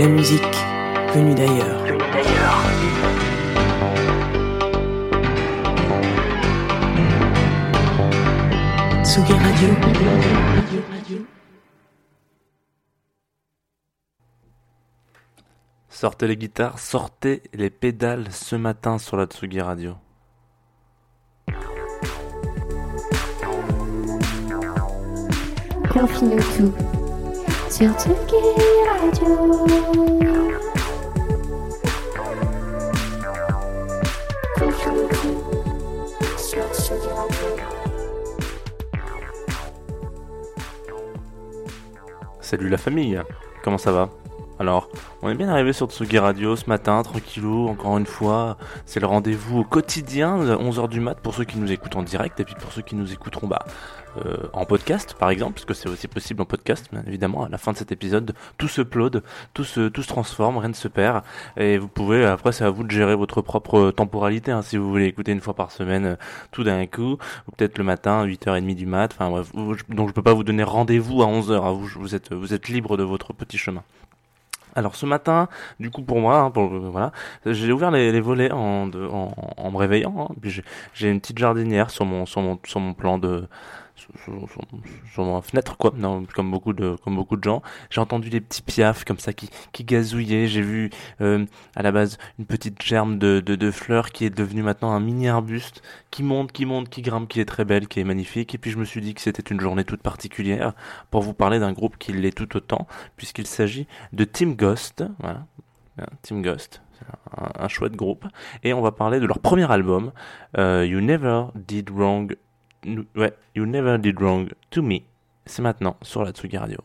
La musique venue d'ailleurs. Tsugi Radio. Sortez les guitares, sortez les pédales ce matin sur la Tsugi Radio. Confine tout sur Tsugi Salut la famille, comment ça va? Alors, on est bien arrivé sur Tsugi Radio ce matin, tranquillou, encore une fois. C'est le rendez-vous au quotidien, 11h du mat pour ceux qui nous écoutent en direct et puis pour ceux qui nous écouteront bah, euh, en podcast par exemple, parce que c'est aussi possible en podcast, bien évidemment. À la fin de cet épisode, tout se upload, tout se, tout se transforme, rien ne se perd. Et vous pouvez, après, c'est à vous de gérer votre propre temporalité, hein, si vous voulez écouter une fois par semaine euh, tout d'un coup, ou peut-être le matin, 8h30 du mat. Enfin bref, vous- je- donc je peux pas vous donner rendez-vous à 11h. à vous, vous êtes, vous êtes libre de votre petit chemin. Alors ce matin, du coup pour moi, hein, pour, le- voilà, j'ai ouvert les, les volets en, de- en, en me réveillant. hein. Puis j'ai une petite jardinière sur mon sur mon sur mon plan de sur, ma fenêtre quoi. Non, comme beaucoup de comme beaucoup de gens. J'ai entendu des petits piafs comme ça qui qui gazouillaient. J'ai vu euh, à la base une petite germe de, de fleurs qui est devenue maintenant un mini arbuste qui monte, qui monte, qui grimpe, qui est très belle, qui est magnifique. Et puis je me suis dit que c'était une journée toute particulière pour vous parler d'un groupe qui l'est tout autant, puisqu'il s'agit de Team Ghost. Voilà. Team Ghost. Un, un chouette groupe. Et on va parler de leur premier album, euh, You Never Did Wrong. Ouais, You Never Did Wrong to Me. C'est maintenant sur la Tsugi Radio.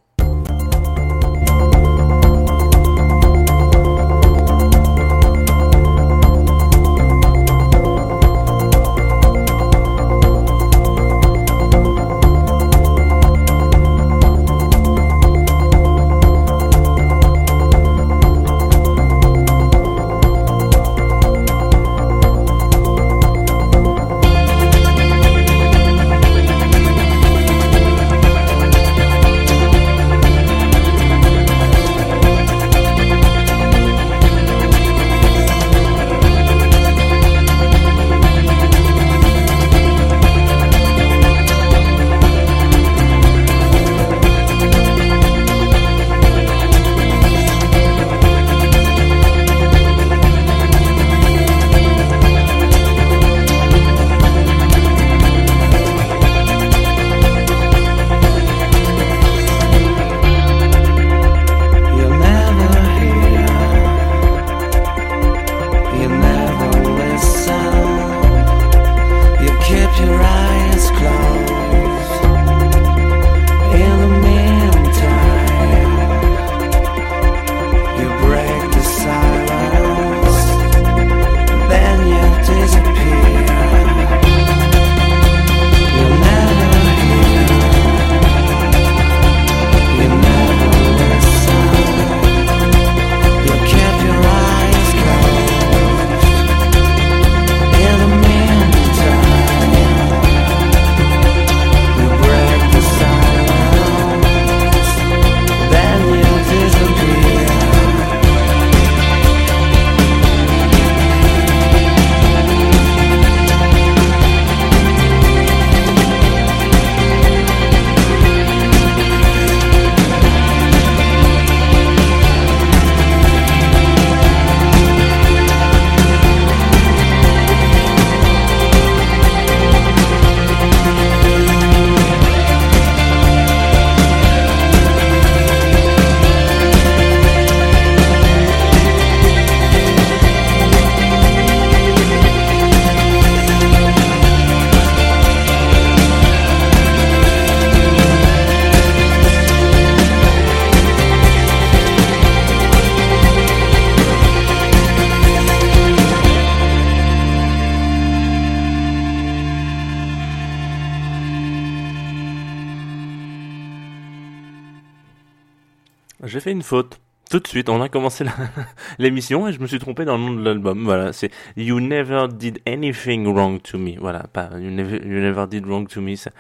Fait une faute. Tout de suite, on a commencé l'émission et je me suis trompé dans le nom de l'album. Voilà, c'est You Never Did Anything Wrong to Me. Voilà, pas You Never, Did Wrong to Me. Ça,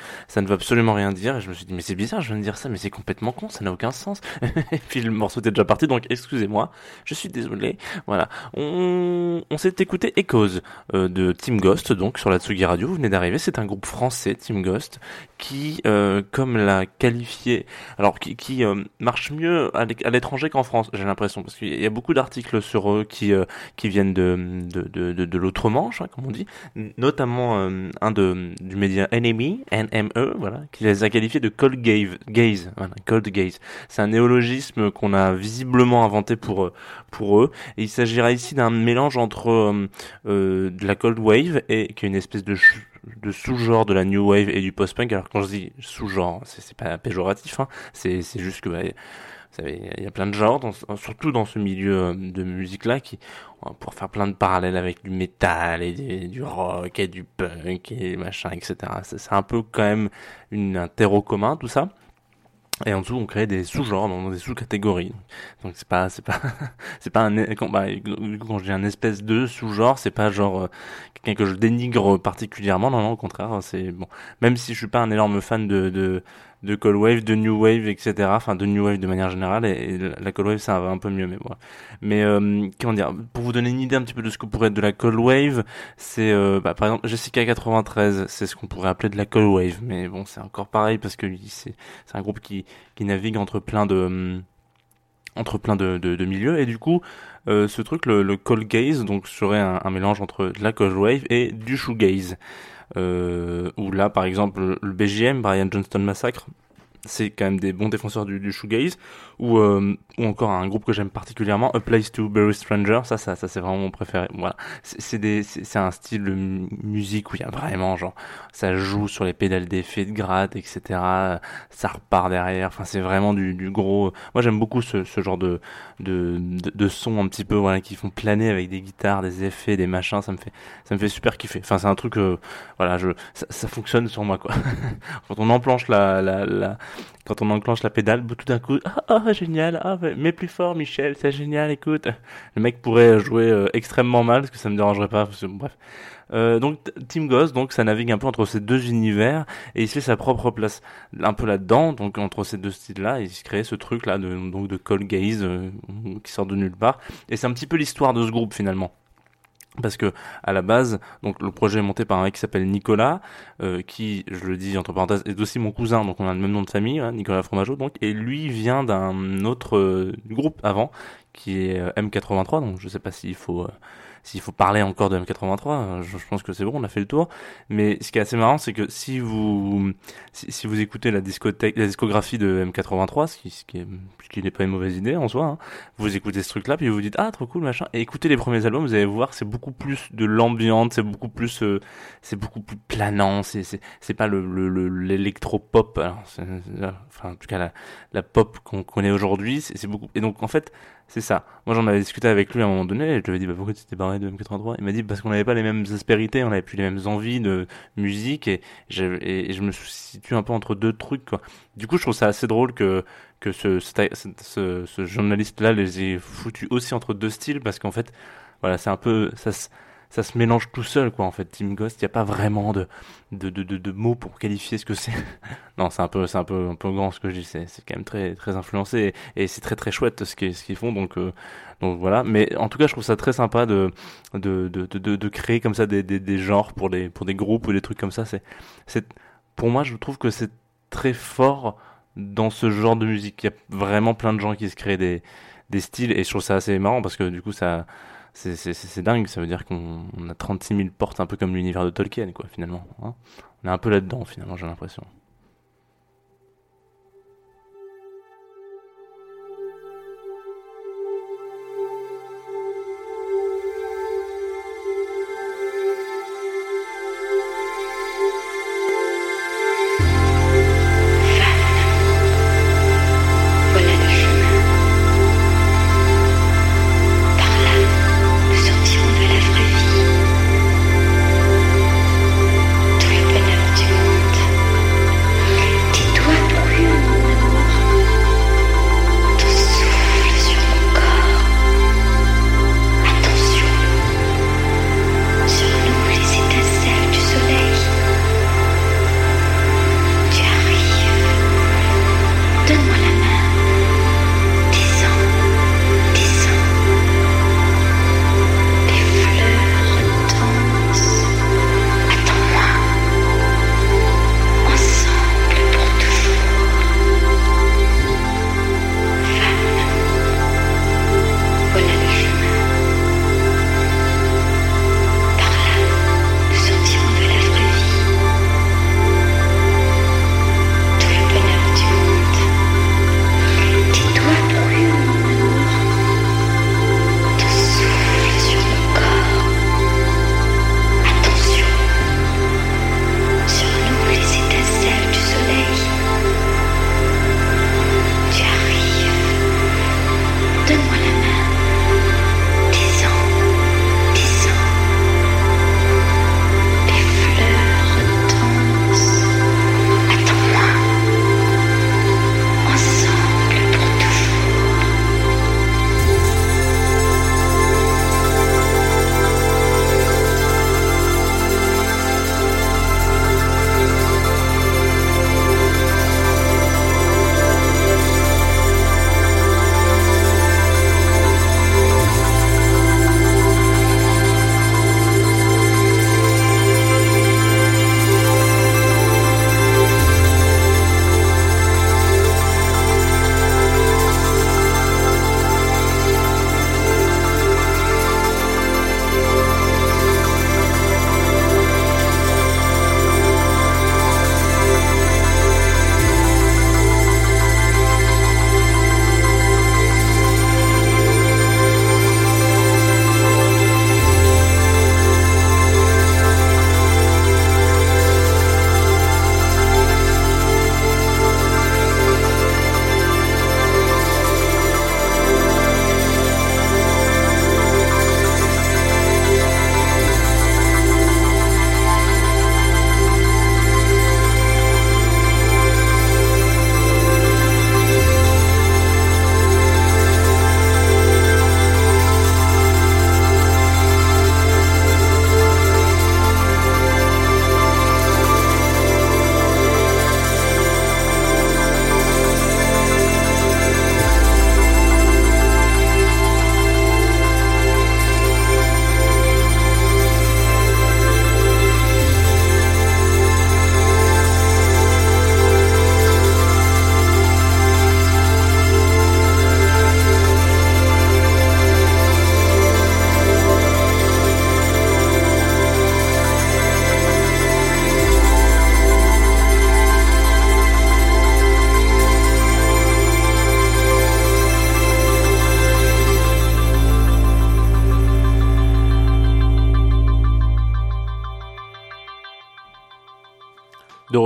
ne veut absolument rien dire. Et je me suis dit, mais c'est bizarre, je viens de dire ça, mais c'est complètement con, ça n'a aucun sens. et puis le morceau était déjà parti, donc excusez-moi, je suis désolé. Voilà, on, s'est écouté Echoes euh, de Team Ghost, donc sur la Tsugi Radio. Vous venez d'arriver, c'est un groupe français, Team Ghost, qui, euh, comme l'a qualifié alors qui, euh, marche mieux à l'étranger qu'en France, j'ai l'impression, parce qu'il y a beaucoup d'articles sur eux qui euh, qui viennent de de de, de, de l'autre manche, hein, comme on dit, notamment euh, un de du média Enemy, NME, voilà, qui les a qualifiés de cold gaze, gaze, voilà, cold gaze. C'est un néologisme qu'on a visiblement inventé pour euh, pour eux, il s'agira ici d'un mélange entre euh, euh, de la cold wave et qui est une espèce de de sous-genre de la new wave et du post-punk. Alors quand je dis sous-genre, c'est pas péjoratif, hein, c'est juste que bah, il y a plein de genres, ce- surtout dans ce milieu euh, de musique-là, qui pouvoir faire plein de parallèles avec du métal et du rock et du punk et machin, etc. C'est un peu quand même une, un terreau commun, tout ça. Et en dessous, on crée des sous-genres, dans des sous-catégories. Donc c'est pas, c'est pas, c'est pas un, quand, bah, un espèce de sous-genre, c'est pas genre euh, quelqu'un que je dénigre particulièrement. Non, non, au contraire, c'est bon. Même si je suis pas un énorme fan de, de Cold Wave, de New Wave, etc. Enfin, de New Wave de manière générale, et, la Cold Wave, ça va un peu mieux, mais voilà. Mais euh, comment dire, pour vous donner une idée un petit peu de ce que pourrait être de la Cold Wave, c'est euh, bah, par exemple Jessica 93, c'est ce qu'on pourrait appeler de la Cold Wave, mais bon, c'est encore pareil parce que c'est un groupe qui qui navigue entre plein de hum, entre plein de, de, de milieux et du coup euh, ce truc le, le cold gaze donc serait un, mélange entre de la cold wave et du shoegaze euh, où là par exemple le BGM Brian Johnston Massacre c'est quand même des bons défenseurs du, du shoegaze. Ou euh, ou encore un groupe que j'aime particulièrement A Place to Bury Stranger ça ça ça c'est vraiment mon préféré. Voilà. C'est des c'est un style de mu- musique où il y a vraiment genre ça joue sur les pédales d'effet de gratte etc ça repart derrière. Enfin c'est vraiment du, du gros moi j'aime beaucoup ce, ce genre de, de de de sons un petit peu voilà qui font planer avec des guitares des effets des machins. Ça me fait ça me fait super kiffer. Enfin c'est un truc euh, voilà je ça, ça fonctionne sur moi quoi. Quand on enclenche la la, la quand on enclenche la pédale, tout d'un coup, ah, ah, génial, ouais, mais plus fort, Michel, c'est génial, écoute. Le mec pourrait jouer euh, extrêmement mal, parce que ça me dérangerait pas, bref. Euh, donc, Team Ghost, donc, ça navigue un peu entre ces deux univers, et il se fait sa propre place un peu là-dedans, donc, entre ces deux styles-là, il se crée ce truc-là, de, donc, de Cold Gaze, euh, qui sort de nulle part. Et c'est un petit peu l'histoire de ce groupe, finalement. Parce que à la base, donc le projet est monté par un mec qui s'appelle Nicolas, euh, qui, je le dis entre parenthèses, est aussi mon cousin, donc on a le même nom de famille, hein, Nicolas Fromageau, donc, et lui vient d'un autre euh, groupe avant, qui est euh, M83, donc je sais pas s'il faut s'il faut parler encore de M83, euh, je, je pense que c'est bon, on a fait le tour. Mais ce qui est assez marrant, c'est que si vous si, vous écoutez la discothèque, la discographie de M83, ce qui, ce qui est ce qui n'est pas une mauvaise idée en soi, hein, vous écoutez ce truc-là, puis vous vous dites ah trop cool machin, et écoutez les premiers albums, vous allez voir c'est beaucoup plus de l'ambiance, c'est beaucoup plus euh, c'est beaucoup plus planant, c'est c'est c'est pas le le le- l'électro-pop, enfin en tout cas la pop qu'on connaît aujourd'hui, c'est beaucoup et donc en fait c'est ça. Moi, j'en avais discuté avec lui à un moment donné, et je lui avais dit, bah, pourquoi tu t'es barré de M83? Il m'a dit, parce qu'on n'avait pas les mêmes aspérités, on n'avait plus les mêmes envies de musique, et, et, je me situe un peu entre deux trucs. Du coup, je trouve ça assez drôle que, que ce, ce, journaliste-là les ait foutus aussi entre deux styles, parce qu'en fait, voilà, c'est un peu, ça ça se mélange tout seul, quoi, en fait. Team Ghost, il n'y a pas vraiment de, de, de, de, mots pour qualifier ce que c'est. non, c'est un peu, c'est un peu, un peu grand ce que je dis, c'est, c'est quand même très, très influencé, et, c'est très, très chouette ce qu'ils, font, donc, euh, donc voilà. Mais en tout cas, je trouve ça très sympa de, de, de, de, de, créer comme ça des, des, des genres pour des, pour des groupes ou des trucs comme ça. C'est, c'est, pour moi, je trouve que c'est très fort dans ce genre de musique. Il y a vraiment plein de gens qui se créent des, des styles, et je trouve ça assez marrant parce que du coup, ça, c'est, dingue. Ça veut dire qu'on on a 36 000 portes, un peu comme l'univers de Tolkien, quoi, finalement. hein. on est un peu là-dedans, finalement, j'ai l'impression.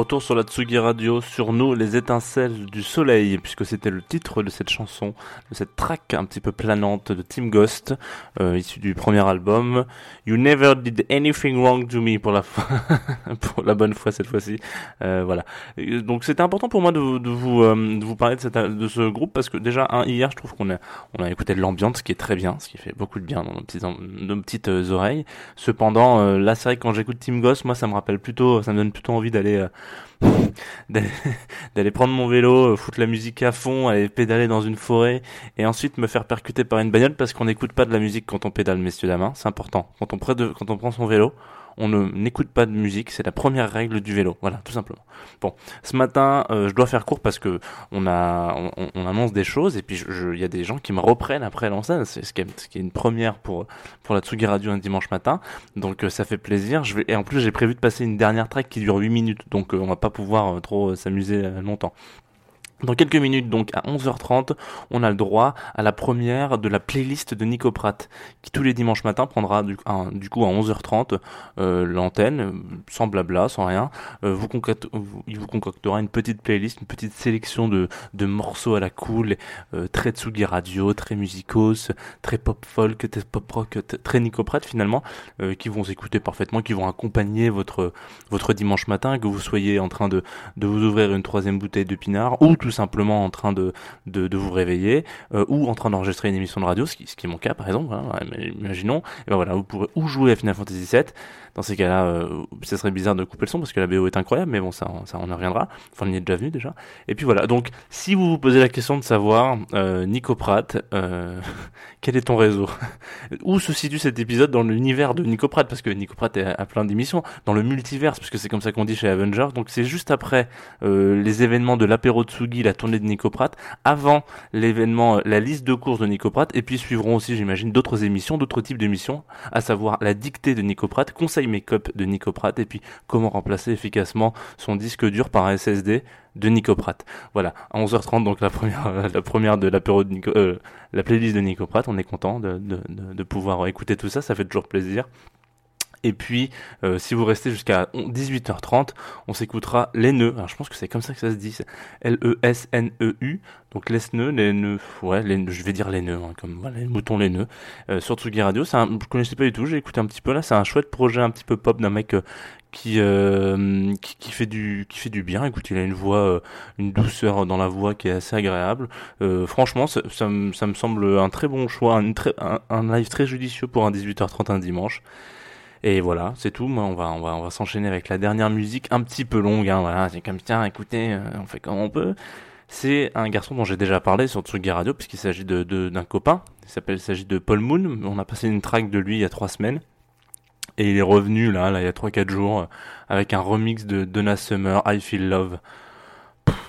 Retour sur la Tsugi Radio, sur nous, les étincelles du soleil, puisque c'était le titre de cette chanson, de cette track un petit peu planante de Tim Ghost, euh, issu du premier album. You never did anything wrong to me pour la pour la bonne fois cette fois-ci. Euh, voilà. Donc c'était important pour moi de, de vous euh, de vous parler de, cette, de ce groupe parce que déjà un, hier je trouve qu'on a on a écouté de l'ambiance, ce qui est très bien, ce qui fait beaucoup de bien dans nos petites nos petites euh, oreilles. Cependant, euh, là c'est vrai que quand j'écoute Tim Ghost, moi ça me rappelle plutôt, ça me donne plutôt envie d'aller d'aller prendre mon vélo, euh, foutre la musique à fond, aller pédaler dans une forêt et ensuite me faire percuter par une bagnole parce qu'on n'écoute pas de la musique quand on pédale, messieurs dames. hein. C'est important. Quand on, prend de, quand on prend son vélo, on n'écoute pas de musique. C'est la première règle du vélo. Voilà, tout simplement. Bon, ce matin, euh, je dois faire court parce que on annonce des choses et puis il y a des gens qui me reprennent après l'enseigne. C'est ce qui est, une première pour la Tsugi Radio un dimanche matin. Donc euh, ça fait plaisir. Et en plus j'ai prévu de passer une dernière track qui dure 8 minutes. Donc euh, on va pas pouvoir trop s'amuser longtemps. Dans quelques minutes, donc à 11h30, on a le droit à la première de la playlist de Nico Pratt, qui tous les dimanches matins prendra du, coup à 11h30 euh, l'antenne, sans blabla, sans rien. Euh, vous vous- il vous concoctera une petite playlist, une petite sélection de, de morceaux à la cool, euh, très Tsugi Radio, très musicos, très pop folk, très pop rock, très Nico Pratt finalement, euh, qui vont s'écouter parfaitement, qui vont accompagner votre votre dimanche matin, que vous soyez en train de de vous ouvrir une troisième bouteille de pinard ou tout simplement en train de, de, vous réveiller euh, ou en train d'enregistrer une émission de radio, ce qui, ce est mon cas par exemple. hein, imaginons, et ben voilà, vous pourrez ou jouer à Final Fantasy VII. Dans ces cas-là, euh, ça serait bizarre de couper le son parce que la BO est incroyable, mais bon, ça, ça on y reviendra. Enfin, on y est déjà venu déjà. Et puis voilà. Donc, si vous vous posez la question de savoir, euh, Nico Pratt, euh, quel est ton réseau? Où se situe cet épisode dans l'univers de Nico Pratt? Parce que Nico Pratt est à, à plein d'émissions dans le multiverse, parce que c'est comme ça qu'on dit chez Avengers. Donc, c'est juste après euh, les événements de l'apéro Tsugi, la tournée de Nico Pratt, avant l'événement, la liste de courses de Nico Pratt, et puis suivront aussi, j'imagine, d'autres émissions, d'autres types d'émissions, à savoir la dictée de Nico Pratt, conseil make-up de Nico Pratt, et puis comment remplacer efficacement son disque dur par un SSD de Nico Pratt. Voilà, à 11h30, donc la première, de euh, la playlist de Nico Pratt, on est content de pouvoir écouter tout ça, ça fait toujours plaisir. Et puis, euh, si vous restez jusqu'à 18h30, on s'écoutera les nœuds. Alors, je pense que c'est comme ça que ça se dit. L-E-S-N-E-U. Donc, les nœuds, les nœuds, ouais, les, je vais dire les nœuds, hein, comme voilà, les moutons, les nœuds. Euh, sur Tsugi Radio, un, je connaissais pas du tout, j'ai écouté un petit peu là. C'est un chouette projet un petit peu pop d'un mec euh, qui, euh, qui, qui fait du, qui fait du bien. Écoute, il a une voix, euh, une douceur dans la voix qui est assez agréable. Euh, franchement, ça, ça, me, ça me semble un très bon choix, un live très judicieux pour un 18h30 un dimanche. Et voilà, c'est tout. Moi, on va, on va, on va s'enchaîner avec la dernière musique, un petit peu longue. Hein, voilà, c'est comme tiens, écoutez, euh, on fait comme on peut. C'est un garçon dont j'ai déjà parlé sur Tsugi Radio, puisqu'il s'agit de, d'un copain. Il s'appelle, il s'agit de Paul Moon. On a passé une track de lui il y a trois semaines. Et il est revenu là, il y a trois, quatre jours, euh, avec un remix de Donna Summer, I Feel Love.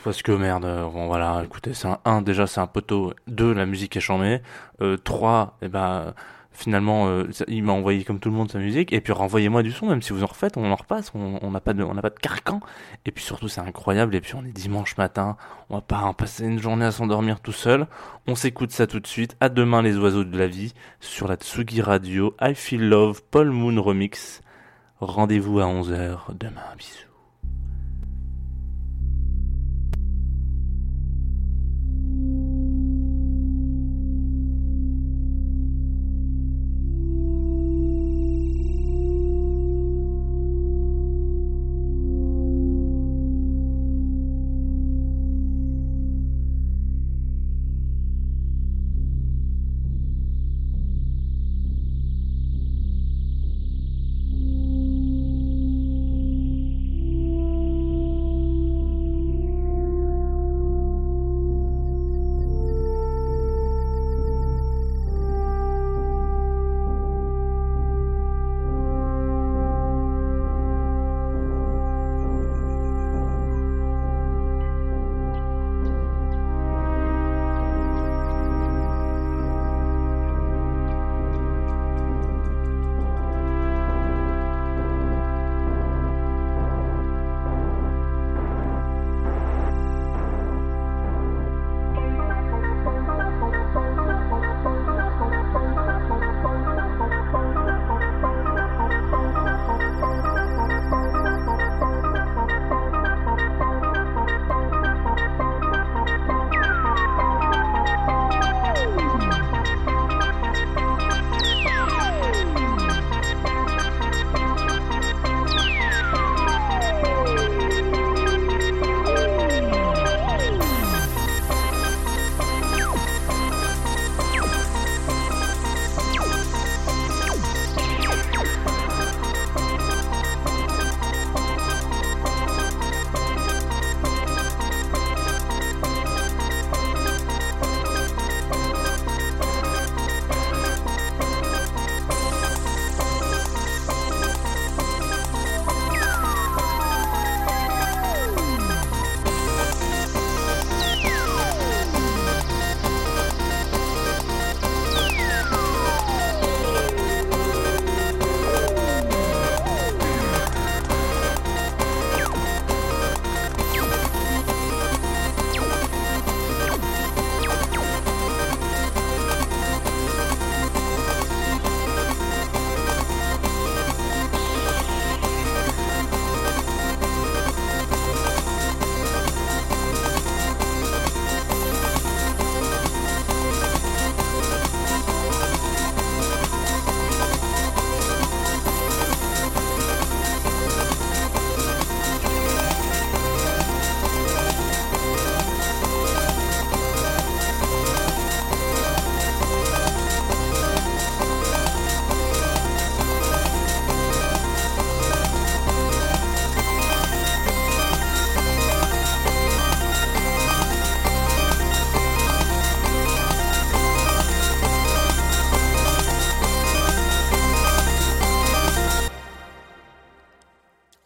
Parce que merde, euh, bon voilà, écoutez, c'est un 1, déjà c'est un poteau, 2, la musique est chambée, euh, 3, et ben finalement euh, il m'a envoyé comme tout le monde sa musique, et puis renvoyez-moi du son, même si vous en refaites, on en repasse, on n'a pas de on n'a pas de carcan, et puis surtout c'est incroyable, et puis on est dimanche matin, on va pas en passer une journée à s'endormir tout seul, on s'écoute ça tout de suite, à demain les oiseaux de la vie, sur la Tsugi Radio, I Feel Love, Paul Moon Remix, rendez-vous à 11h demain, bisous.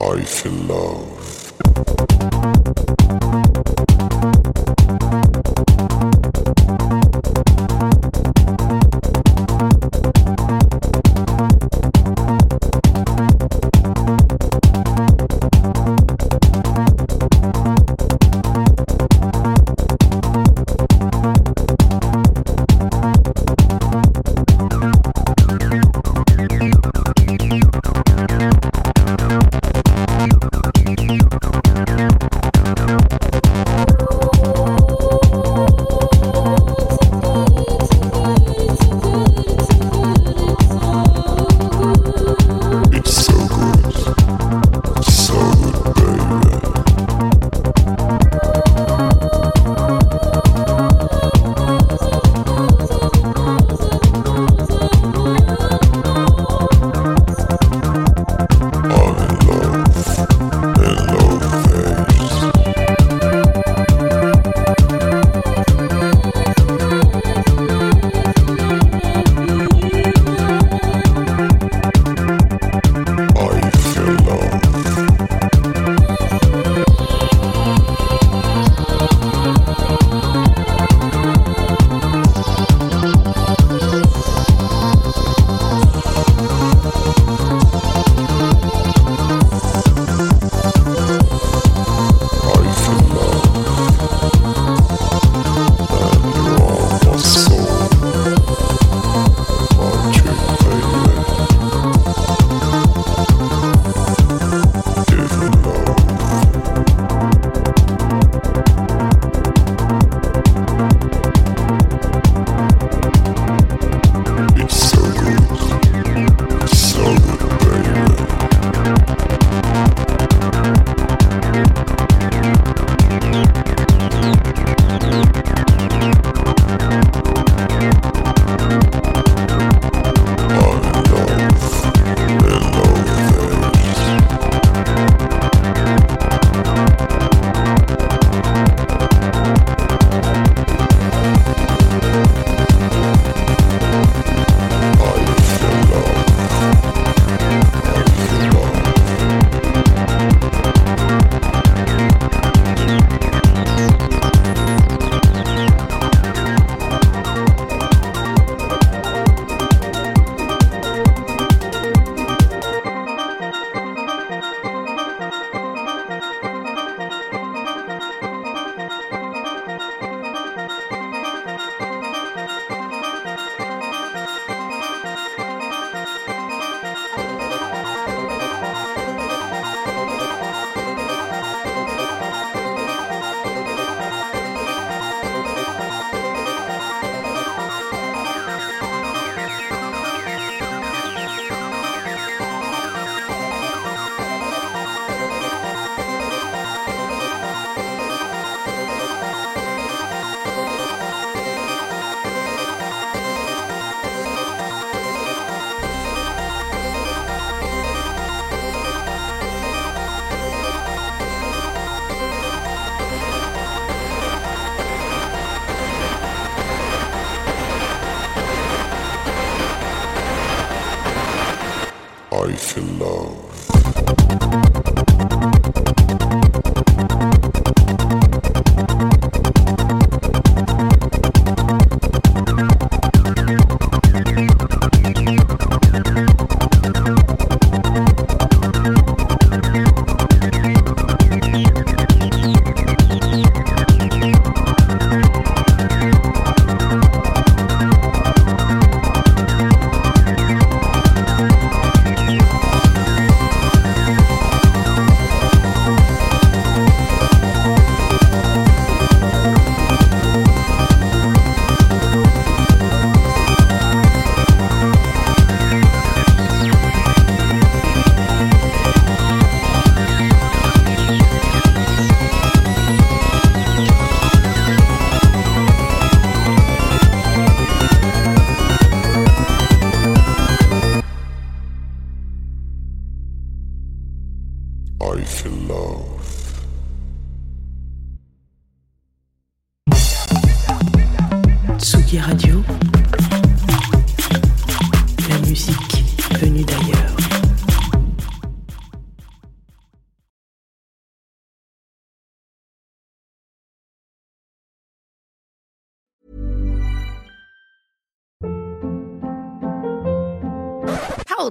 I feel love. Radio.